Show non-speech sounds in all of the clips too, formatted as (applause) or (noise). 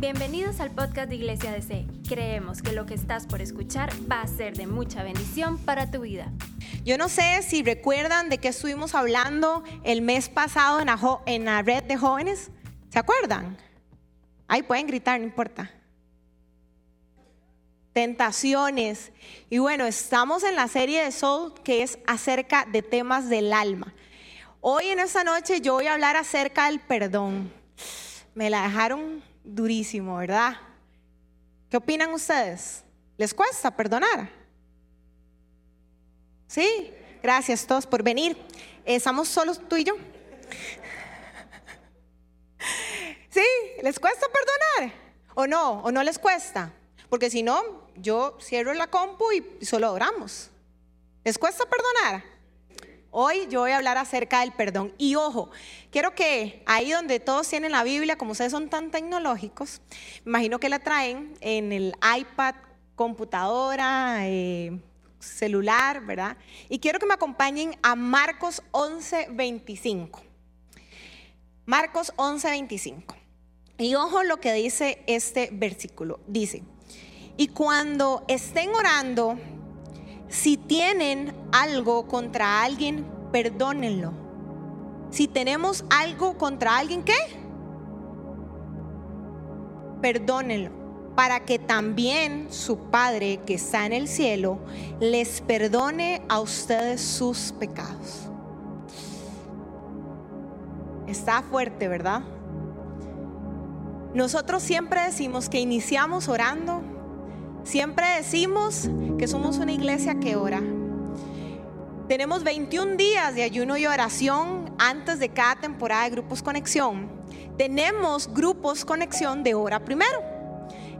Bienvenidos al podcast de Iglesia DC. Creemos que lo que estás por escuchar va a ser de mucha bendición para tu vida. Yo no sé si recuerdan de qué estuvimos hablando el mes pasado en la, en la red de jóvenes. ¿Se acuerdan? Ahí pueden gritar, no importa. Tentaciones. Y bueno, estamos en la serie de Soul que es acerca de temas del alma. Hoy en esta noche yo voy a hablar acerca del perdón. Me la dejaron durísimo, ¿verdad? ¿Qué opinan ustedes? ¿Les cuesta perdonar? Sí, gracias todos por venir. ¿Estamos solos tú y yo? (laughs) Sí, ¿les cuesta perdonar? ¿O no? ¿O no les cuesta? Porque si no, yo cierro la compu y solo oramos. ¿Les cuesta perdonar? Hoy yo voy a hablar acerca del perdón. Y ojo, quiero que ahí donde todos tienen la Biblia, como ustedes son tan tecnológicos, me imagino que la traen en el iPad, computadora, eh, celular, ¿verdad? Y quiero que me acompañen a Marcos 11, 25. Marcos 11, 25. Y ojo lo que dice este versículo. Dice, y cuando estén orando, si tienen algo contra alguien, perdónenlo. Si tenemos algo contra alguien, ¿qué? Perdónenlo. Para que también su Padre que está en el cielo les perdone a ustedes sus pecados. Está fuerte, ¿verdad? Nosotros siempre decimos que iniciamos orando, siempre decimos que somos una iglesia que ora. Tenemos 21 días de ayuno y oración antes de cada temporada de Grupos Conexión. Tenemos Grupos Conexión de hora primero.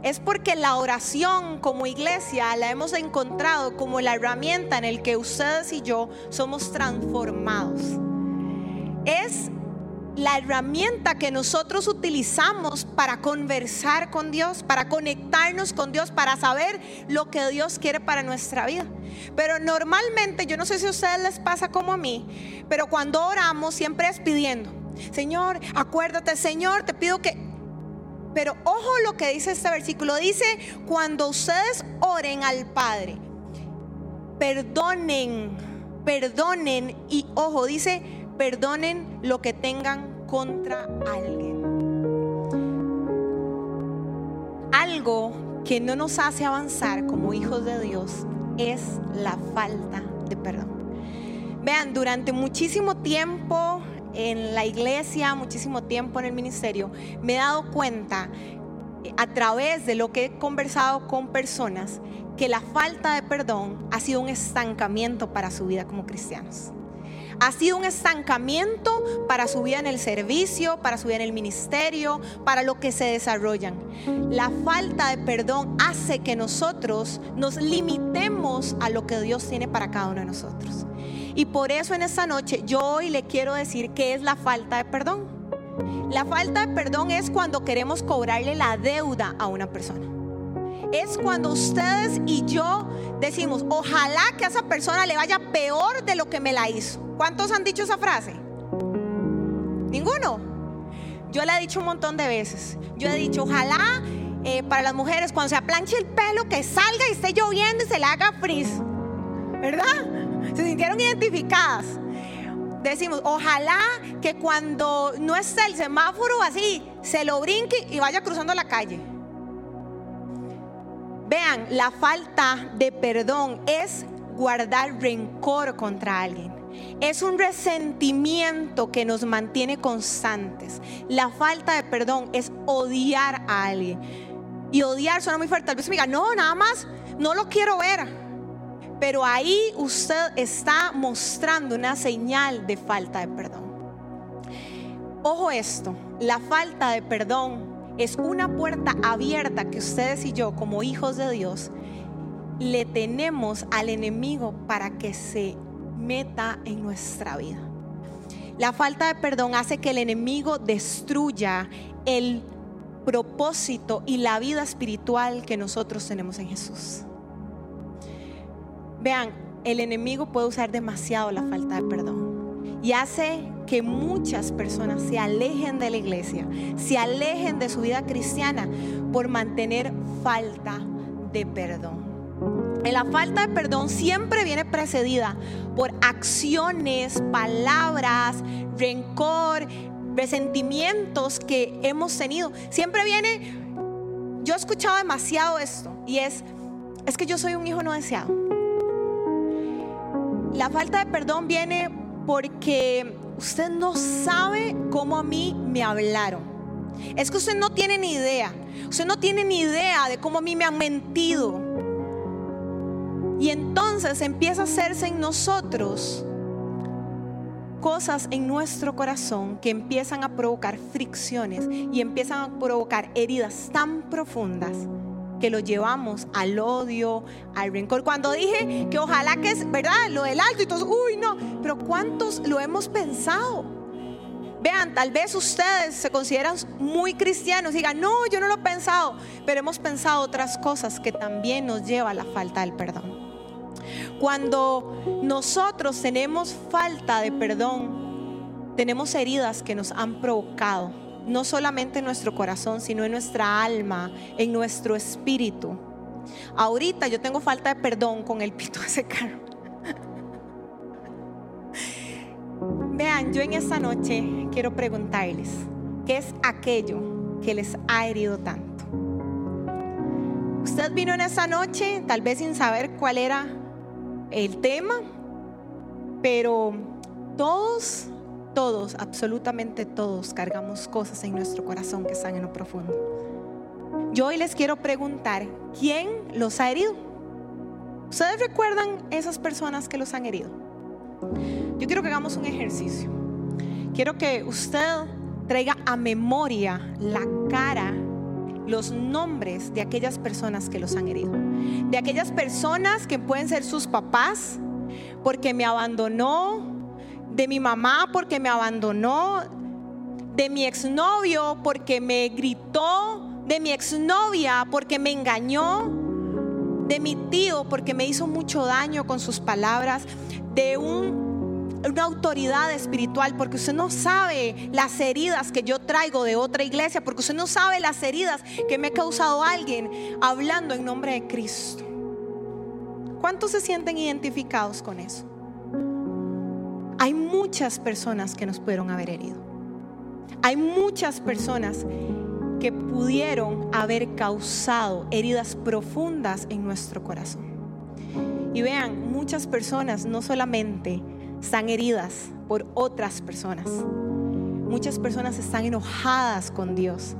Es porque la oración como iglesia la hemos encontrado como la herramienta en el que ustedes y yo somos transformados. Es la herramienta que nosotros utilizamos para conversar con Dios, para conectarnos con Dios, para saber lo que Dios quiere para nuestra vida. Pero normalmente, yo no sé si a ustedes les pasa como a mí, pero cuando oramos siempre es pidiendo, Señor, acuérdate, Señor, te pido que... Pero ojo lo que dice este versículo, dice, cuando ustedes oren al Padre, perdonen, perdonen y ojo, dice, perdonen lo que tengan contra alguien. Algo que no nos hace avanzar como hijos de Dios es la falta de perdón. Vean, durante muchísimo tiempo en la iglesia, muchísimo tiempo en el ministerio, me he dado cuenta eh, a través de lo que he conversado con personas que la falta de perdón ha sido un estancamiento para su vida como cristianos. Ha sido un estancamiento para su vida en el servicio, para su vida en el ministerio, para lo que se desarrollan. La falta de perdón hace que nosotros nos limitemos a lo que Dios tiene para cada uno de nosotros. Y por eso en esta noche yo hoy le quiero decir qué es la falta de perdón. La falta de perdón es cuando queremos cobrarle la deuda a una persona. Es cuando ustedes y yo decimos, ojalá que a esa persona le vaya peor de lo que me la hizo. ¿Cuántos han dicho esa frase? Ninguno. Yo la he dicho un montón de veces. Yo he dicho, ojalá eh, para las mujeres cuando se aplanche el pelo que salga y esté lloviendo y se le haga frizz. ¿Verdad? Se sintieron identificadas. Decimos, ojalá que cuando no esté el semáforo así, se lo brinque y vaya cruzando la calle. Vean, la falta de perdón es guardar rencor contra alguien. Es un resentimiento que nos mantiene constantes. La falta de perdón es odiar a alguien. Y odiar suena muy fuerte. Tal me diga, no, nada más, no lo quiero ver. Pero ahí usted está mostrando una señal de falta de perdón. Ojo esto, la falta de perdón es una puerta abierta que ustedes y yo como hijos de Dios le tenemos al enemigo para que se meta en nuestra vida. La falta de perdón hace que el enemigo destruya el propósito y la vida espiritual que nosotros tenemos en Jesús. Vean, el enemigo puede usar demasiado la falta de perdón. Y hace que muchas personas se alejen de la iglesia, se alejen de su vida cristiana por mantener falta de perdón. Y la falta de perdón siempre viene precedida por acciones, palabras, rencor, resentimientos que hemos tenido. Siempre viene, yo he escuchado demasiado esto y es, es que yo soy un hijo no deseado. La falta de perdón viene porque usted no sabe cómo a mí me hablaron. Es que usted no tiene ni idea. Usted no tiene ni idea de cómo a mí me han mentido. Y entonces empieza a hacerse en nosotros cosas en nuestro corazón que empiezan a provocar fricciones y empiezan a provocar heridas tan profundas que lo llevamos al odio, al rencor. Cuando dije que ojalá que es, ¿verdad? Lo del alto y todos, uy, no, pero ¿cuántos lo hemos pensado? Vean, tal vez ustedes se consideran muy cristianos y digan, no, yo no lo he pensado, pero hemos pensado otras cosas que también nos lleva a la falta del perdón. Cuando nosotros tenemos falta de perdón, tenemos heridas que nos han provocado no solamente en nuestro corazón, sino en nuestra alma, en nuestro espíritu. Ahorita yo tengo falta de perdón con el pito de ese. (laughs) Vean, yo en esta noche quiero preguntarles, ¿qué es aquello que les ha herido tanto? Usted vino en esa noche tal vez sin saber cuál era el tema, pero todos todos, absolutamente todos, cargamos cosas en nuestro corazón que están en lo profundo. Yo hoy les quiero preguntar, ¿quién los ha herido? ¿Ustedes recuerdan esas personas que los han herido? Yo quiero que hagamos un ejercicio. Quiero que usted traiga a memoria la cara, los nombres de aquellas personas que los han herido. De aquellas personas que pueden ser sus papás, porque me abandonó, de mi mamá porque me abandonó, de mi exnovio porque me gritó, de mi exnovia porque me engañó, de mi tío porque me hizo mucho daño con sus palabras, de una autoridad espiritual, porque usted no sabe las heridas que yo traigo de otra iglesia, porque usted no sabe las heridas que me ha causado alguien hablando en nombre de Cristo. ¿Cuántos se sienten identificados con eso? Hay muchas personas que nos pudieron haber herido. Hay muchas personas que pudieron haber causado heridas profundas en nuestro corazón. Y vean, muchas personas no solamente están heridas por otras personas, muchas personas están enojadas con Dios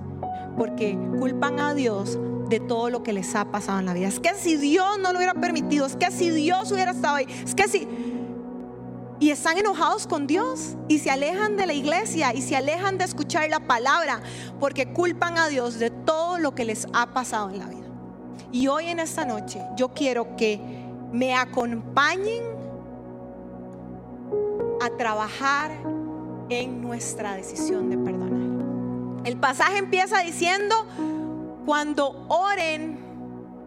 porque culpan a Dios de todo lo que les ha pasado en la vida. Es que si Dios no lo hubiera permitido, es que si Dios hubiera estado ahí, es que si y están enojados con Dios y se alejan de la iglesia y se alejan de escuchar la palabra porque culpan a Dios de todo lo que les ha pasado en la vida. Y hoy en esta noche yo quiero que me acompañen a trabajar en nuestra decisión de perdonar. El pasaje empieza diciendo, cuando oren,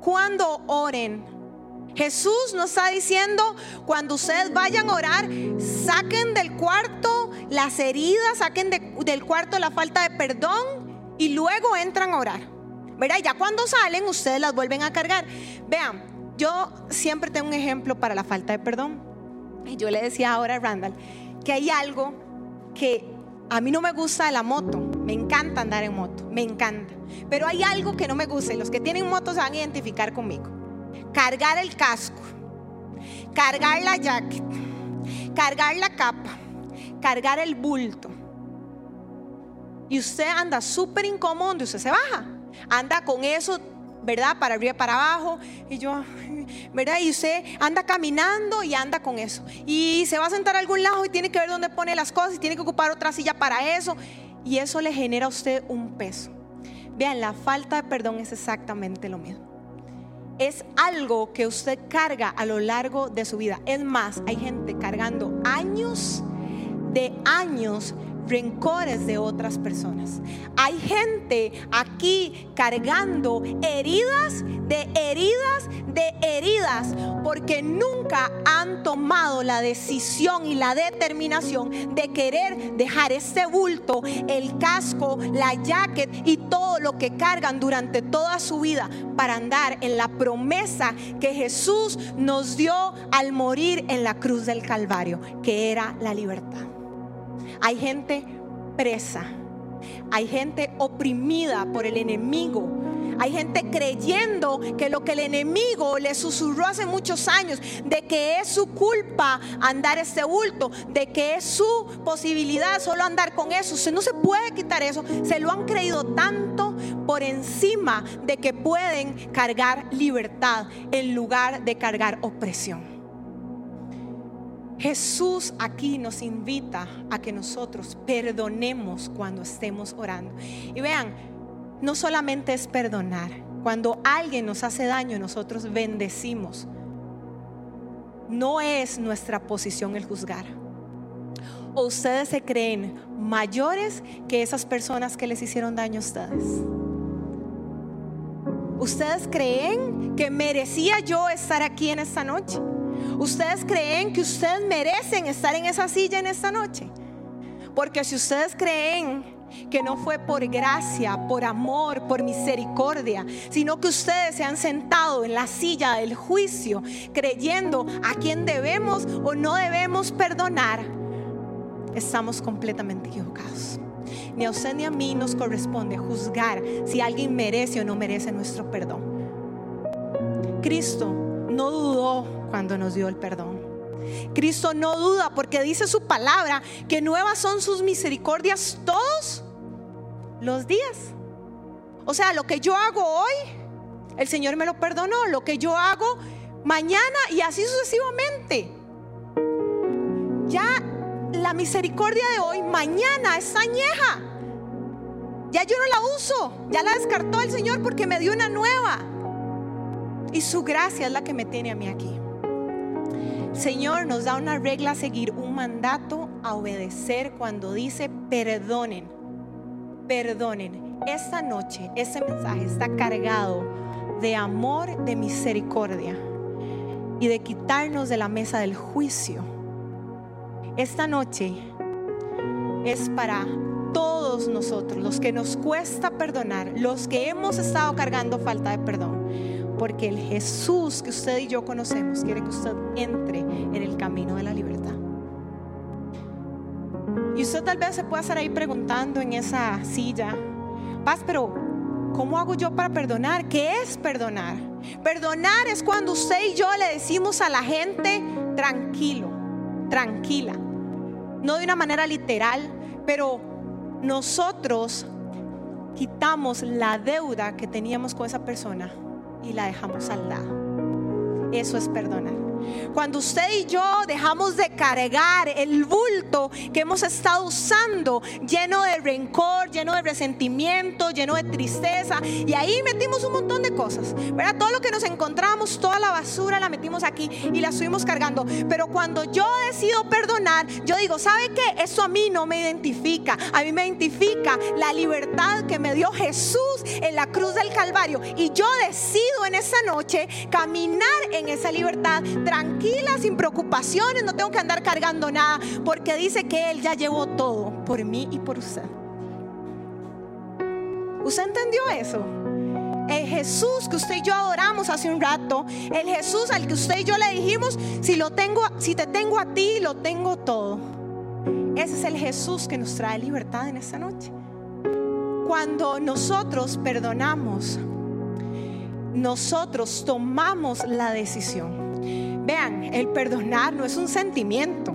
cuando oren, Jesús nos está diciendo, cuando ustedes vayan a orar, saquen del cuarto las heridas, saquen del cuarto la falta de perdón y luego entran a orar. ¿Verdad? Ya cuando salen, ustedes las vuelven a cargar. Vean, yo siempre tengo un ejemplo para la falta de perdón. Y yo le decía ahora a Randall que hay algo que a mí no me gusta de la moto. Me encanta andar en moto, me encanta. Pero hay algo que no me gusta y los que tienen moto se van a identificar conmigo cargar el casco, cargar la jacket, cargar la capa, cargar el bulto. Y usted anda súper incómodo donde usted se baja. Anda con eso, ¿verdad? Para arriba, para abajo. Y yo, ¿verdad? Y usted anda caminando y anda con eso. Y se va a sentar a algún lado y tiene que ver dónde pone las cosas y tiene que ocupar otra silla para eso. Y eso le genera a usted un peso. Vean, la falta de perdón es exactamente lo mismo es algo que usted carga a lo largo de su vida. Es más, hay gente cargando años de años rencores de otras personas. Hay gente aquí cargando heridas de heridas de heridas porque nunca han tomado la decisión y la determinación de querer dejar este bulto, el casco, la jacket y todo lo que cargan durante toda su vida para andar en la promesa que Jesús nos dio al morir en la cruz del Calvario, que era la libertad. Hay gente presa. Hay gente oprimida por el enemigo. Hay gente creyendo que lo que el enemigo le susurró hace muchos años, de que es su culpa andar este bulto, de que es su posibilidad solo andar con eso. Se no se puede quitar eso. Se lo han creído tanto por encima de que pueden cargar libertad en lugar de cargar opresión. Jesús aquí nos invita a que nosotros perdonemos cuando estemos orando. Y vean, no solamente es perdonar. Cuando alguien nos hace daño, nosotros bendecimos. No es nuestra posición el juzgar. ¿O ustedes se creen mayores que esas personas que les hicieron daño a ustedes? ¿Ustedes creen que merecía yo estar aquí en esta noche? ¿Ustedes creen que ustedes merecen estar en esa silla en esta noche? Porque si ustedes creen que no fue por gracia, por amor, por misericordia, sino que ustedes se han sentado en la silla del juicio creyendo a quién debemos o no debemos perdonar, estamos completamente equivocados. Ni a usted ni a mí nos corresponde juzgar si alguien merece o no merece nuestro perdón. Cristo no dudó cuando nos dio el perdón. Cristo no duda porque dice su palabra que nuevas son sus misericordias todos los días. O sea, lo que yo hago hoy, el Señor me lo perdonó. Lo que yo hago mañana y así sucesivamente. Ya la misericordia de hoy, mañana es añeja. Ya yo no la uso, ya la descartó el Señor porque me dio una nueva. Y su gracia es la que me tiene a mí aquí. Señor nos da una regla a seguir, un mandato a obedecer cuando dice perdonen, perdonen. Esta noche, ese mensaje está cargado de amor, de misericordia y de quitarnos de la mesa del juicio. Esta noche es para todos nosotros, los que nos cuesta perdonar, los que hemos estado cargando falta de perdón porque el Jesús que usted y yo conocemos quiere que usted entre en el camino de la libertad. Y usted tal vez se pueda estar ahí preguntando en esa silla, paz, pero ¿cómo hago yo para perdonar? ¿Qué es perdonar? Perdonar es cuando usted y yo le decimos a la gente tranquilo, tranquila. No de una manera literal, pero nosotros quitamos la deuda que teníamos con esa persona y la dejamos al lado. Eso es perdonar. Cuando usted y yo dejamos de cargar el bulto que hemos estado usando, lleno de rencor, lleno de resentimiento, lleno de tristeza, y ahí metimos un montón de cosas, ¿verdad? Todo lo que nos encontramos, toda la basura la metimos aquí y la subimos cargando. Pero cuando yo decido perdonar, yo digo, ¿sabe qué? Eso a mí no me identifica. A mí me identifica la libertad que me dio Jesús en la cruz del Calvario. Y yo decido en esa noche caminar en esa libertad tranquila, sin preocupaciones, no tengo que andar cargando nada, porque dice que Él ya llevó todo por mí y por usted. ¿Usted entendió eso? El Jesús que usted y yo adoramos hace un rato, el Jesús al que usted y yo le dijimos, si lo tengo, si te tengo a ti, lo tengo todo. Ese es el Jesús que nos trae libertad en esta noche. Cuando nosotros perdonamos, nosotros tomamos la decisión Vean, el perdonar no es un sentimiento.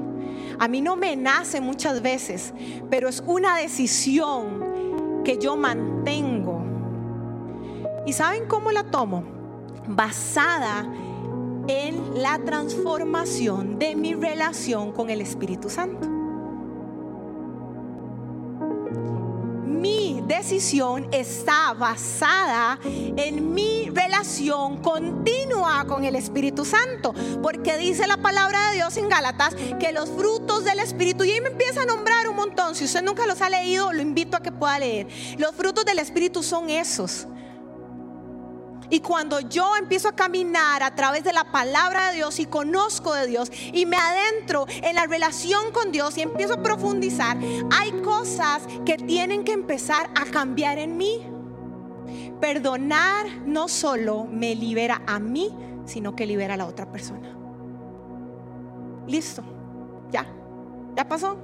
A mí no me nace muchas veces, pero es una decisión que yo mantengo. ¿Y saben cómo la tomo? Basada en la transformación de mi relación con el Espíritu Santo. Mi decisión está basada en mi relación continua con el Espíritu Santo. Porque dice la palabra de Dios en Gálatas que los frutos del Espíritu, y ahí me empieza a nombrar un montón, si usted nunca los ha leído, lo invito a que pueda leer. Los frutos del Espíritu son esos. Y cuando yo empiezo a caminar a través de la palabra de Dios y conozco de Dios y me adentro en la relación con Dios y empiezo a profundizar, hay cosas que tienen que empezar a cambiar en mí. Perdonar no solo me libera a mí, sino que libera a la otra persona. Listo, ya, ya pasó.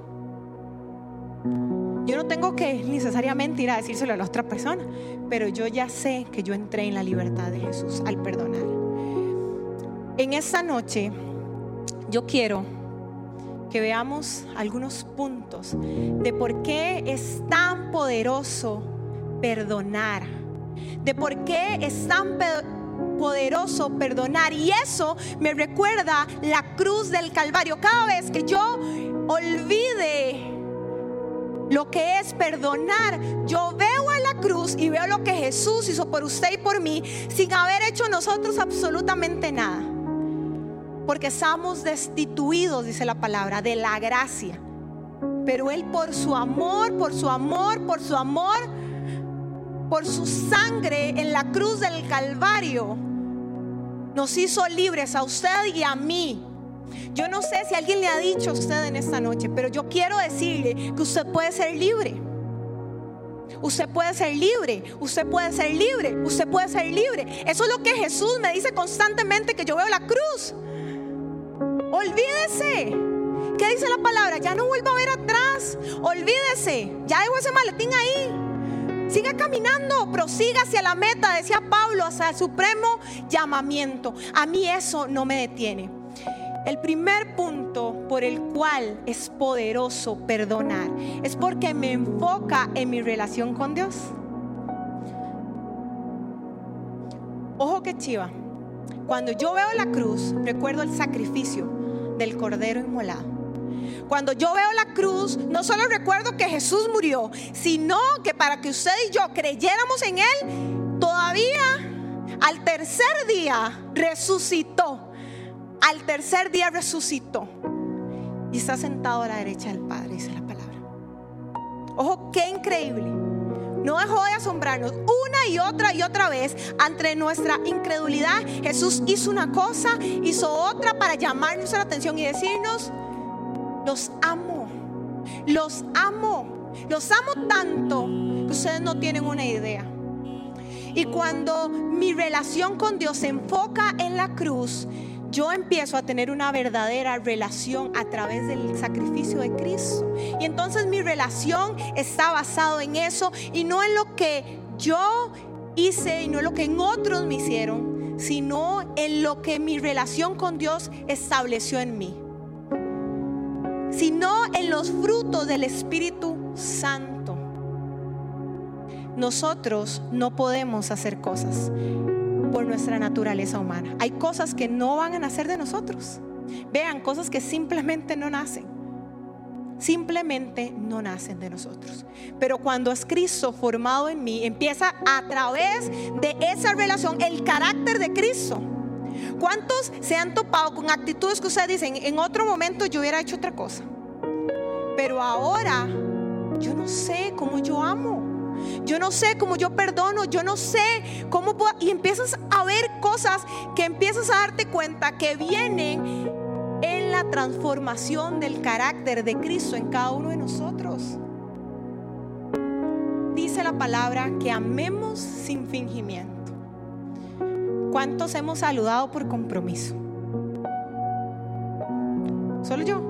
Yo no tengo que necesariamente ir a decírselo a la otra persona, pero yo ya sé que yo entré en la libertad de Jesús al perdonar. En esta noche yo quiero que veamos algunos puntos de por qué es tan poderoso perdonar, de por qué es tan poderoso perdonar. Y eso me recuerda la cruz del Calvario. Cada vez que yo olvide lo que es perdonar. Yo veo a la cruz y veo lo que Jesús hizo por usted y por mí sin haber hecho nosotros absolutamente nada. Porque estamos destituidos, dice la palabra, de la gracia. Pero Él por su amor, por su amor, por su amor, por su sangre en la cruz del Calvario, nos hizo libres a usted y a mí yo no sé si alguien le ha dicho a usted en esta noche, pero yo quiero decirle que usted puede ser libre. Usted puede ser libre, usted puede ser libre, usted puede ser libre. Eso es lo que Jesús me dice constantemente que yo veo la cruz. Olvídese. ¿Qué dice la palabra? Ya no vuelva a ver atrás. Olvídese. Ya dejo ese maletín ahí. Siga caminando, prosiga hacia la meta, decía Pablo, hacia el supremo llamamiento. A mí eso no me detiene. El primer punto por el cual es poderoso perdonar es porque me enfoca en mi relación con Dios. Ojo que chiva. Cuando yo veo la cruz, recuerdo el sacrificio del cordero inmolado. Cuando yo veo la cruz, no solo recuerdo que Jesús murió, sino que para que usted y yo creyéramos en Él, todavía al tercer día resucitó al tercer día resucitó y está sentado a la derecha del Padre, dice la palabra. Ojo, qué increíble. No dejó de asombrarnos una y otra y otra vez ante nuestra incredulidad. Jesús hizo una cosa, hizo otra para llamar nuestra atención y decirnos, los amo, los amo, los amo tanto que ustedes no tienen una idea. Y cuando mi relación con Dios se enfoca en la cruz, yo empiezo a tener una verdadera relación a través del sacrificio de Cristo. Y entonces mi relación está basado en eso y no en lo que yo hice y no en lo que en otros me hicieron, sino en lo que mi relación con Dios estableció en mí. Sino en los frutos del Espíritu Santo. Nosotros no podemos hacer cosas por nuestra naturaleza humana. Hay cosas que no van a nacer de nosotros. Vean, cosas que simplemente no nacen. Simplemente no nacen de nosotros. Pero cuando es Cristo formado en mí, empieza a través de esa relación el carácter de Cristo. ¿Cuántos se han topado con actitudes que ustedes dicen, en otro momento yo hubiera hecho otra cosa? Pero ahora yo no sé cómo yo amo. Yo no sé cómo yo perdono, yo no sé cómo puedo... Y empiezas a ver cosas que empiezas a darte cuenta que vienen en la transformación del carácter de Cristo en cada uno de nosotros. Dice la palabra que amemos sin fingimiento. ¿Cuántos hemos saludado por compromiso? Solo yo.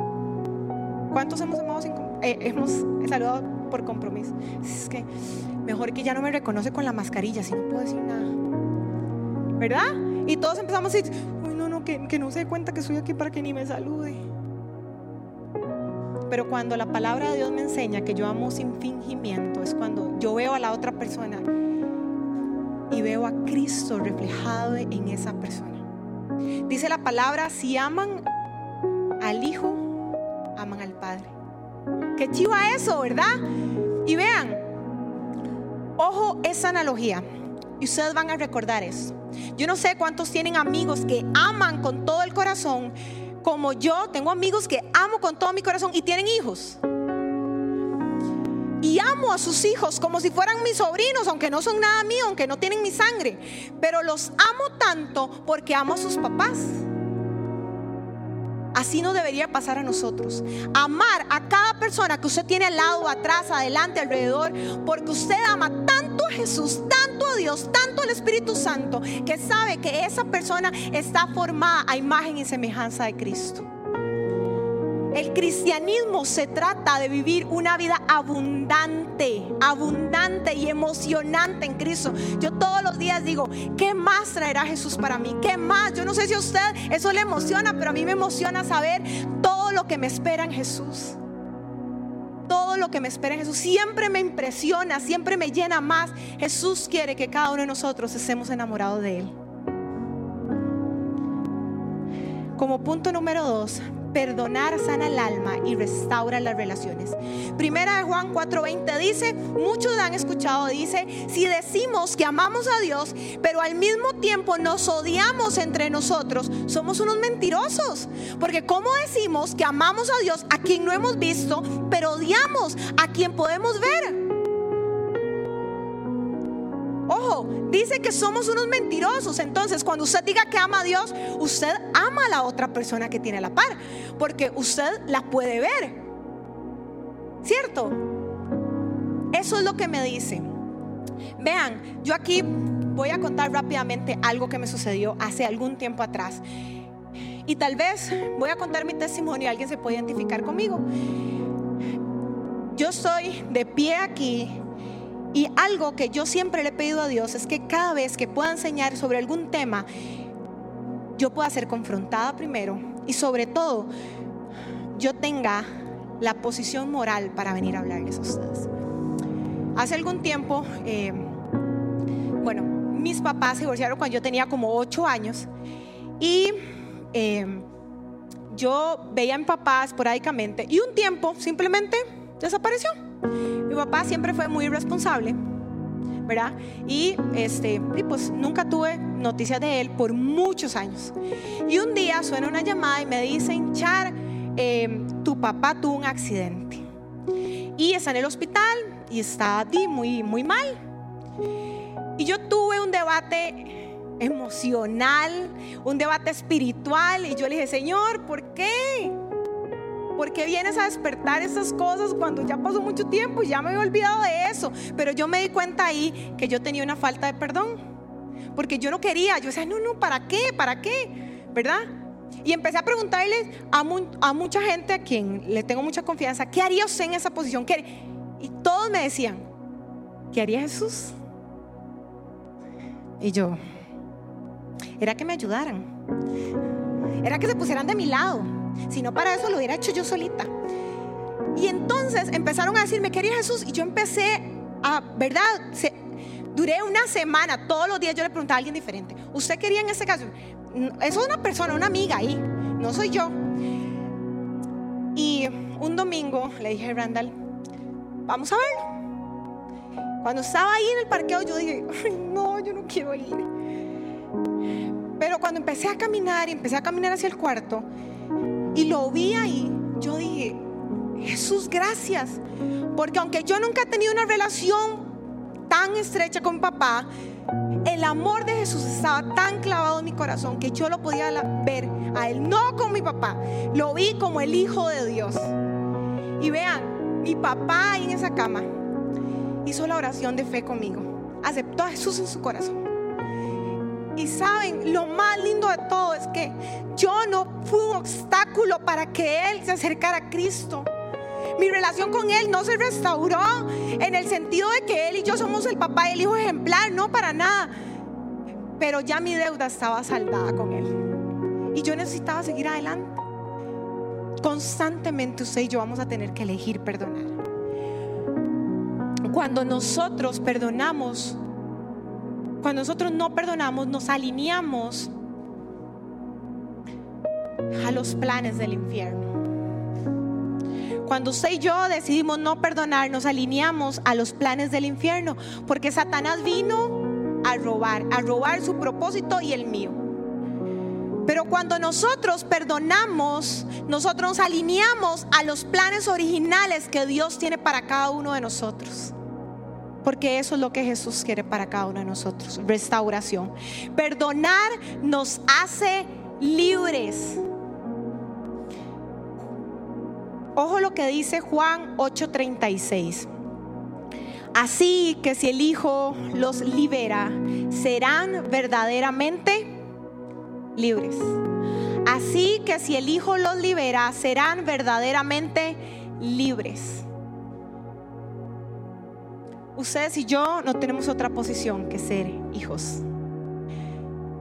¿Cuántos hemos amado sin eh, hemos saludado por compromiso? Es que mejor que ya no me reconoce con la mascarilla, si no puedo decir nada. ¿Verdad? Y todos empezamos a decir, uy, no, no, que, que no se dé cuenta que estoy aquí para que ni me salude. Pero cuando la palabra de Dios me enseña que yo amo sin fingimiento, es cuando yo veo a la otra persona y veo a Cristo reflejado en esa persona. Dice la palabra, si aman al Hijo. Qué chiva eso, ¿verdad? Y vean, Ojo esa analogía. Y ustedes van a recordar eso. Yo no sé cuántos tienen amigos que aman con todo el corazón, como yo tengo amigos que amo con todo mi corazón y tienen hijos. Y amo a sus hijos como si fueran mis sobrinos, aunque no son nada mío, aunque no tienen mi sangre. Pero los amo tanto porque amo a sus papás. Así no debería pasar a nosotros. Amar a cada persona que usted tiene al lado, atrás, adelante, alrededor, porque usted ama tanto a Jesús, tanto a Dios, tanto al Espíritu Santo, que sabe que esa persona está formada a imagen y semejanza de Cristo. El cristianismo se trata de vivir una vida abundante, abundante y emocionante en Cristo. Yo todos los días digo, ¿qué más traerá Jesús para mí? ¿Qué más? Yo no sé si a usted eso le emociona, pero a mí me emociona saber todo lo que me espera en Jesús. Todo lo que me espera en Jesús siempre me impresiona, siempre me llena más. Jesús quiere que cada uno de nosotros estemos enamorados de Él. Como punto número dos, perdonar sana el alma y restaura las relaciones. Primera de Juan 4:20 dice, muchos han escuchado, dice, si decimos que amamos a Dios, pero al mismo tiempo nos odiamos entre nosotros, somos unos mentirosos. Porque ¿cómo decimos que amamos a Dios a quien no hemos visto, pero odiamos a quien podemos ver? Dice que somos unos mentirosos. Entonces, cuando usted diga que ama a Dios, usted ama a la otra persona que tiene la par, porque usted la puede ver. ¿Cierto? Eso es lo que me dice. Vean, yo aquí voy a contar rápidamente algo que me sucedió hace algún tiempo atrás. Y tal vez voy a contar mi testimonio alguien se puede identificar conmigo. Yo estoy de pie aquí y algo que yo siempre le he pedido a Dios es que cada vez que pueda enseñar sobre algún tema, yo pueda ser confrontada primero y sobre todo yo tenga la posición moral para venir a hablarles a ustedes. Hace algún tiempo, eh, bueno, mis papás se divorciaron cuando yo tenía como ocho años y eh, yo veía a mi papá esporádicamente y un tiempo simplemente desapareció. Mi papá siempre fue muy irresponsable, ¿verdad? Y este, pues nunca tuve noticias de él por muchos años. Y un día suena una llamada y me dicen, Char, em, tu papá tuvo un accidente. Y está en el hospital y está muy, muy mal. Y yo tuve un debate emocional, un debate espiritual. Y yo le dije, Señor, ¿por qué? ¿Por qué vienes a despertar esas cosas cuando ya pasó mucho tiempo y ya me he olvidado de eso? Pero yo me di cuenta ahí que yo tenía una falta de perdón. Porque yo no quería, yo decía, no, no, ¿para qué? ¿Para qué? ¿Verdad? Y empecé a preguntarles a, a mucha gente a quien le tengo mucha confianza, ¿qué haría usted en esa posición? Y todos me decían, ¿qué haría Jesús? Y yo, era que me ayudaran, era que se pusieran de mi lado si no para eso lo hubiera hecho yo solita. Y entonces empezaron a decirme, quería Jesús, y yo empecé a, ¿verdad? duré una semana, todos los días yo le preguntaba a alguien diferente, ¿usted quería en ese caso? Eso es una persona, una amiga ahí, no soy yo. Y un domingo le dije a Randall, vamos a verlo. Cuando estaba ahí en el parqueo yo dije, no, yo no quiero ir. Pero cuando empecé a caminar y empecé a caminar hacia el cuarto, y lo vi ahí, yo dije, Jesús, gracias. Porque aunque yo nunca he tenido una relación tan estrecha con papá, el amor de Jesús estaba tan clavado en mi corazón que yo lo podía ver a él, no como mi papá, lo vi como el Hijo de Dios. Y vean, mi papá ahí en esa cama hizo la oración de fe conmigo, aceptó a Jesús en su corazón. Y saben, lo más lindo de todo es que yo no fui un obstáculo para que Él se acercara a Cristo. Mi relación con Él no se restauró en el sentido de que Él y yo somos el papá y el hijo ejemplar, no para nada. Pero ya mi deuda estaba saldada con Él. Y yo necesitaba seguir adelante. Constantemente usted y yo vamos a tener que elegir perdonar. Cuando nosotros perdonamos, cuando nosotros no perdonamos, nos alineamos a los planes del infierno. Cuando usted y yo decidimos no perdonar, nos alineamos a los planes del infierno, porque Satanás vino a robar, a robar su propósito y el mío. Pero cuando nosotros perdonamos, nosotros nos alineamos a los planes originales que Dios tiene para cada uno de nosotros. Porque eso es lo que Jesús quiere para cada uno de nosotros, restauración. Perdonar nos hace libres. Ojo lo que dice Juan 8:36. Así que si el Hijo los libera, serán verdaderamente libres. Así que si el Hijo los libera, serán verdaderamente libres. Ustedes y yo no tenemos otra posición que ser hijos.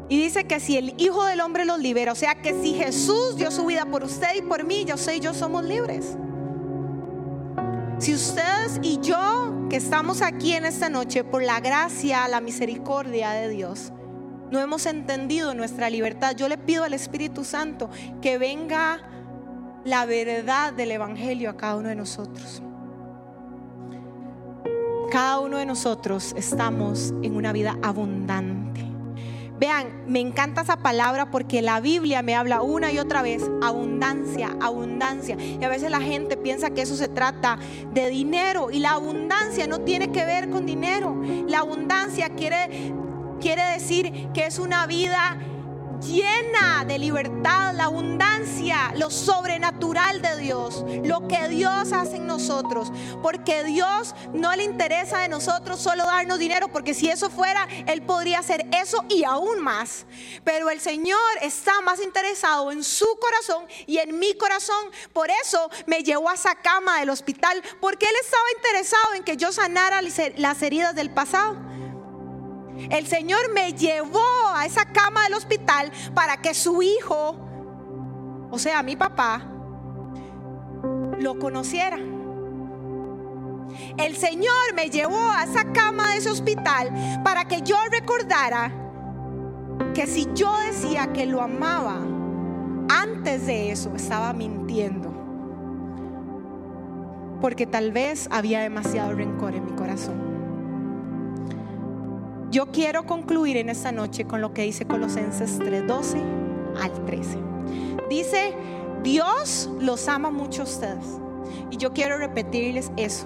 Y dice que si el Hijo del Hombre los libera, o sea que si Jesús dio su vida por usted y por mí, yo sé y yo somos libres. Si ustedes y yo que estamos aquí en esta noche por la gracia, la misericordia de Dios, no hemos entendido nuestra libertad, yo le pido al Espíritu Santo que venga la verdad del Evangelio a cada uno de nosotros. Cada uno de nosotros estamos en una vida abundante. Vean, me encanta esa palabra porque la Biblia me habla una y otra vez, abundancia, abundancia. Y a veces la gente piensa que eso se trata de dinero y la abundancia no tiene que ver con dinero. La abundancia quiere, quiere decir que es una vida llena de libertad, la abundancia, lo sobrenatural de Dios, lo que Dios hace en nosotros. Porque Dios no le interesa de nosotros solo darnos dinero, porque si eso fuera, Él podría hacer eso y aún más. Pero el Señor está más interesado en su corazón y en mi corazón. Por eso me llevó a esa cama del hospital, porque Él estaba interesado en que yo sanara las heridas del pasado. El Señor me llevó a esa cama del hospital para que su hijo, o sea, mi papá, lo conociera. El Señor me llevó a esa cama de ese hospital para que yo recordara que si yo decía que lo amaba, antes de eso estaba mintiendo. Porque tal vez había demasiado rencor en mi corazón. Yo quiero concluir en esta noche con lo que dice Colosenses 3:12 al 13. Dice, Dios los ama mucho a ustedes. Y yo quiero repetirles eso.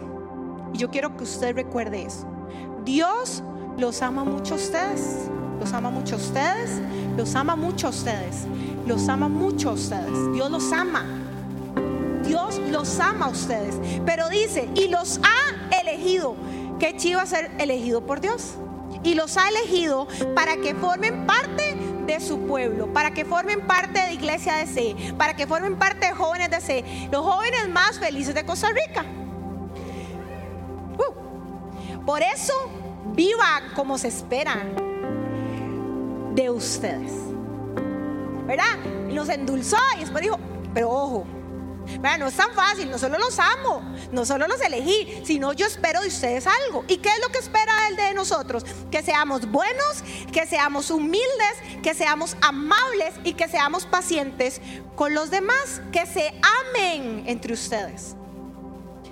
Y yo quiero que usted recuerde eso. Dios los ama mucho a ustedes. Los ama mucho a ustedes. Los ama mucho a ustedes. Los ama mucho a ustedes. Dios los ama. Dios los ama a ustedes. Pero dice, y los ha elegido. Qué chivo ser elegido por Dios y los ha elegido para que formen parte de su pueblo, para que formen parte de Iglesia de C, para que formen parte de jóvenes de C, los jóvenes más felices de Costa Rica. Uh. por eso, viva como se espera de ustedes. ¿Verdad? Nos endulzó y después dijo, pero ojo, no es tan fácil, no solo los amo, no solo los elegí, sino yo espero de ustedes algo. ¿Y qué es lo que espera Él de nosotros? Que seamos buenos, que seamos humildes, que seamos amables y que seamos pacientes con los demás, que se amen entre ustedes.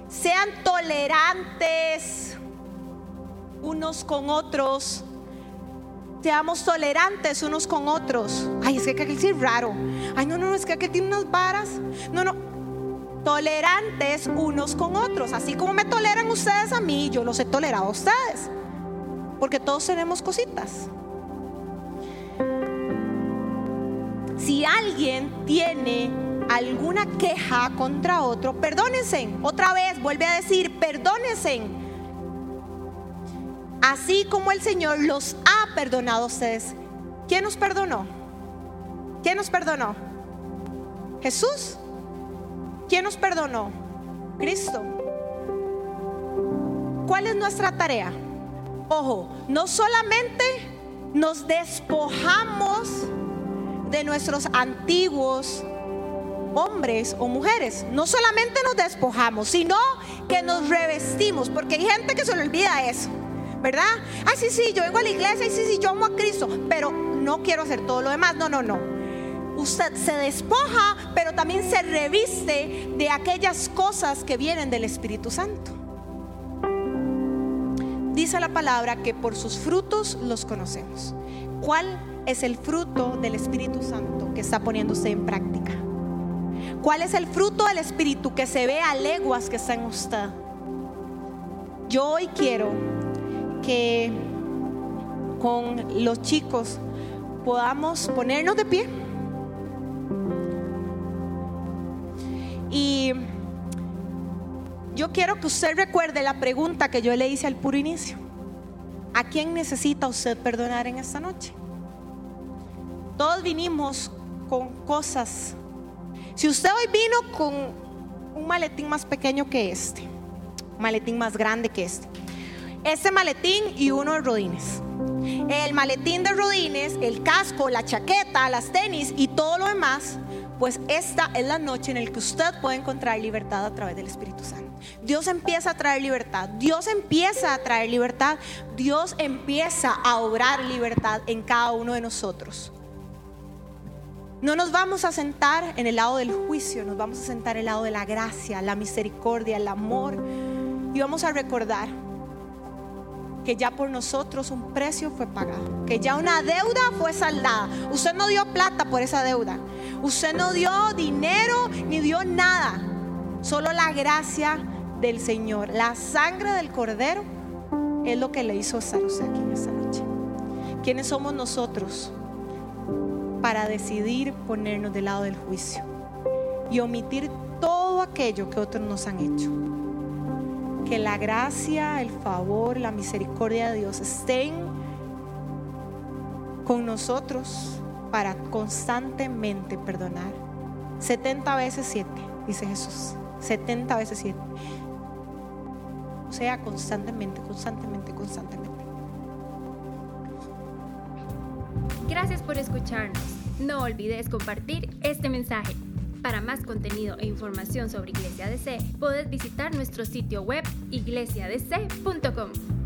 Sean tolerantes unos con otros. Seamos tolerantes unos con otros. Ay, es que aquel sí es raro. Ay, no, no, es que aquel tiene unas varas. No, no, tolerantes unos con otros. Así como me toleran ustedes a mí, yo los he tolerado a ustedes. Porque todos tenemos cositas. Si alguien tiene alguna queja contra otro, perdónense. Otra vez, vuelve a decir, perdónense. Así como el Señor los ha perdonado a ustedes. ¿Quién nos perdonó? ¿Quién nos perdonó? Jesús. ¿Quién nos perdonó? Cristo. ¿Cuál es nuestra tarea? Ojo, no solamente nos despojamos de nuestros antiguos hombres o mujeres. No solamente nos despojamos, sino que nos revestimos, porque hay gente que se le olvida eso, ¿verdad? Ay, sí, sí, yo vengo a la iglesia y sí, sí, yo amo a Cristo, pero no quiero hacer todo lo demás. No, no, no. Usted se despoja, pero también se reviste de aquellas cosas que vienen del Espíritu Santo. Dice la palabra que por sus frutos los conocemos. ¿Cuál es el fruto del Espíritu Santo que está poniéndose en práctica? ¿Cuál es el fruto del Espíritu que se ve a leguas que está en usted? Yo hoy quiero que con los chicos podamos ponernos de pie. Y yo quiero que usted recuerde la pregunta que yo le hice al puro inicio. ¿A quién necesita usted perdonar en esta noche? Todos vinimos con cosas. Si usted hoy vino con un maletín más pequeño que este, un maletín más grande que este, este maletín y uno de rodines. El maletín de rodines, el casco, la chaqueta, las tenis y todo lo demás, pues esta es la noche en la que usted puede encontrar libertad a través del Espíritu Santo. Dios empieza a traer libertad, Dios empieza a traer libertad, Dios empieza a obrar libertad en cada uno de nosotros. No nos vamos a sentar en el lado del juicio, nos vamos a sentar en el lado de la gracia, la misericordia, el amor. Y vamos a recordar que ya por nosotros un precio fue pagado, que ya una deuda fue saldada. Usted no dio plata por esa deuda, usted no dio dinero ni dio nada, solo la gracia del Señor, la sangre del Cordero es lo que le hizo estar usted aquí en esta noche. ¿Quiénes somos nosotros para decidir ponernos del lado del juicio y omitir todo aquello que otros nos han hecho? que la gracia, el favor, la misericordia de Dios estén con nosotros para constantemente perdonar. 70 veces 7, dice Jesús. 70 veces 7. O sea, constantemente, constantemente, constantemente. Gracias por escucharnos. No olvides compartir este mensaje. Para más contenido e información sobre Iglesia DC, puedes visitar nuestro sitio web iglesiadc.com.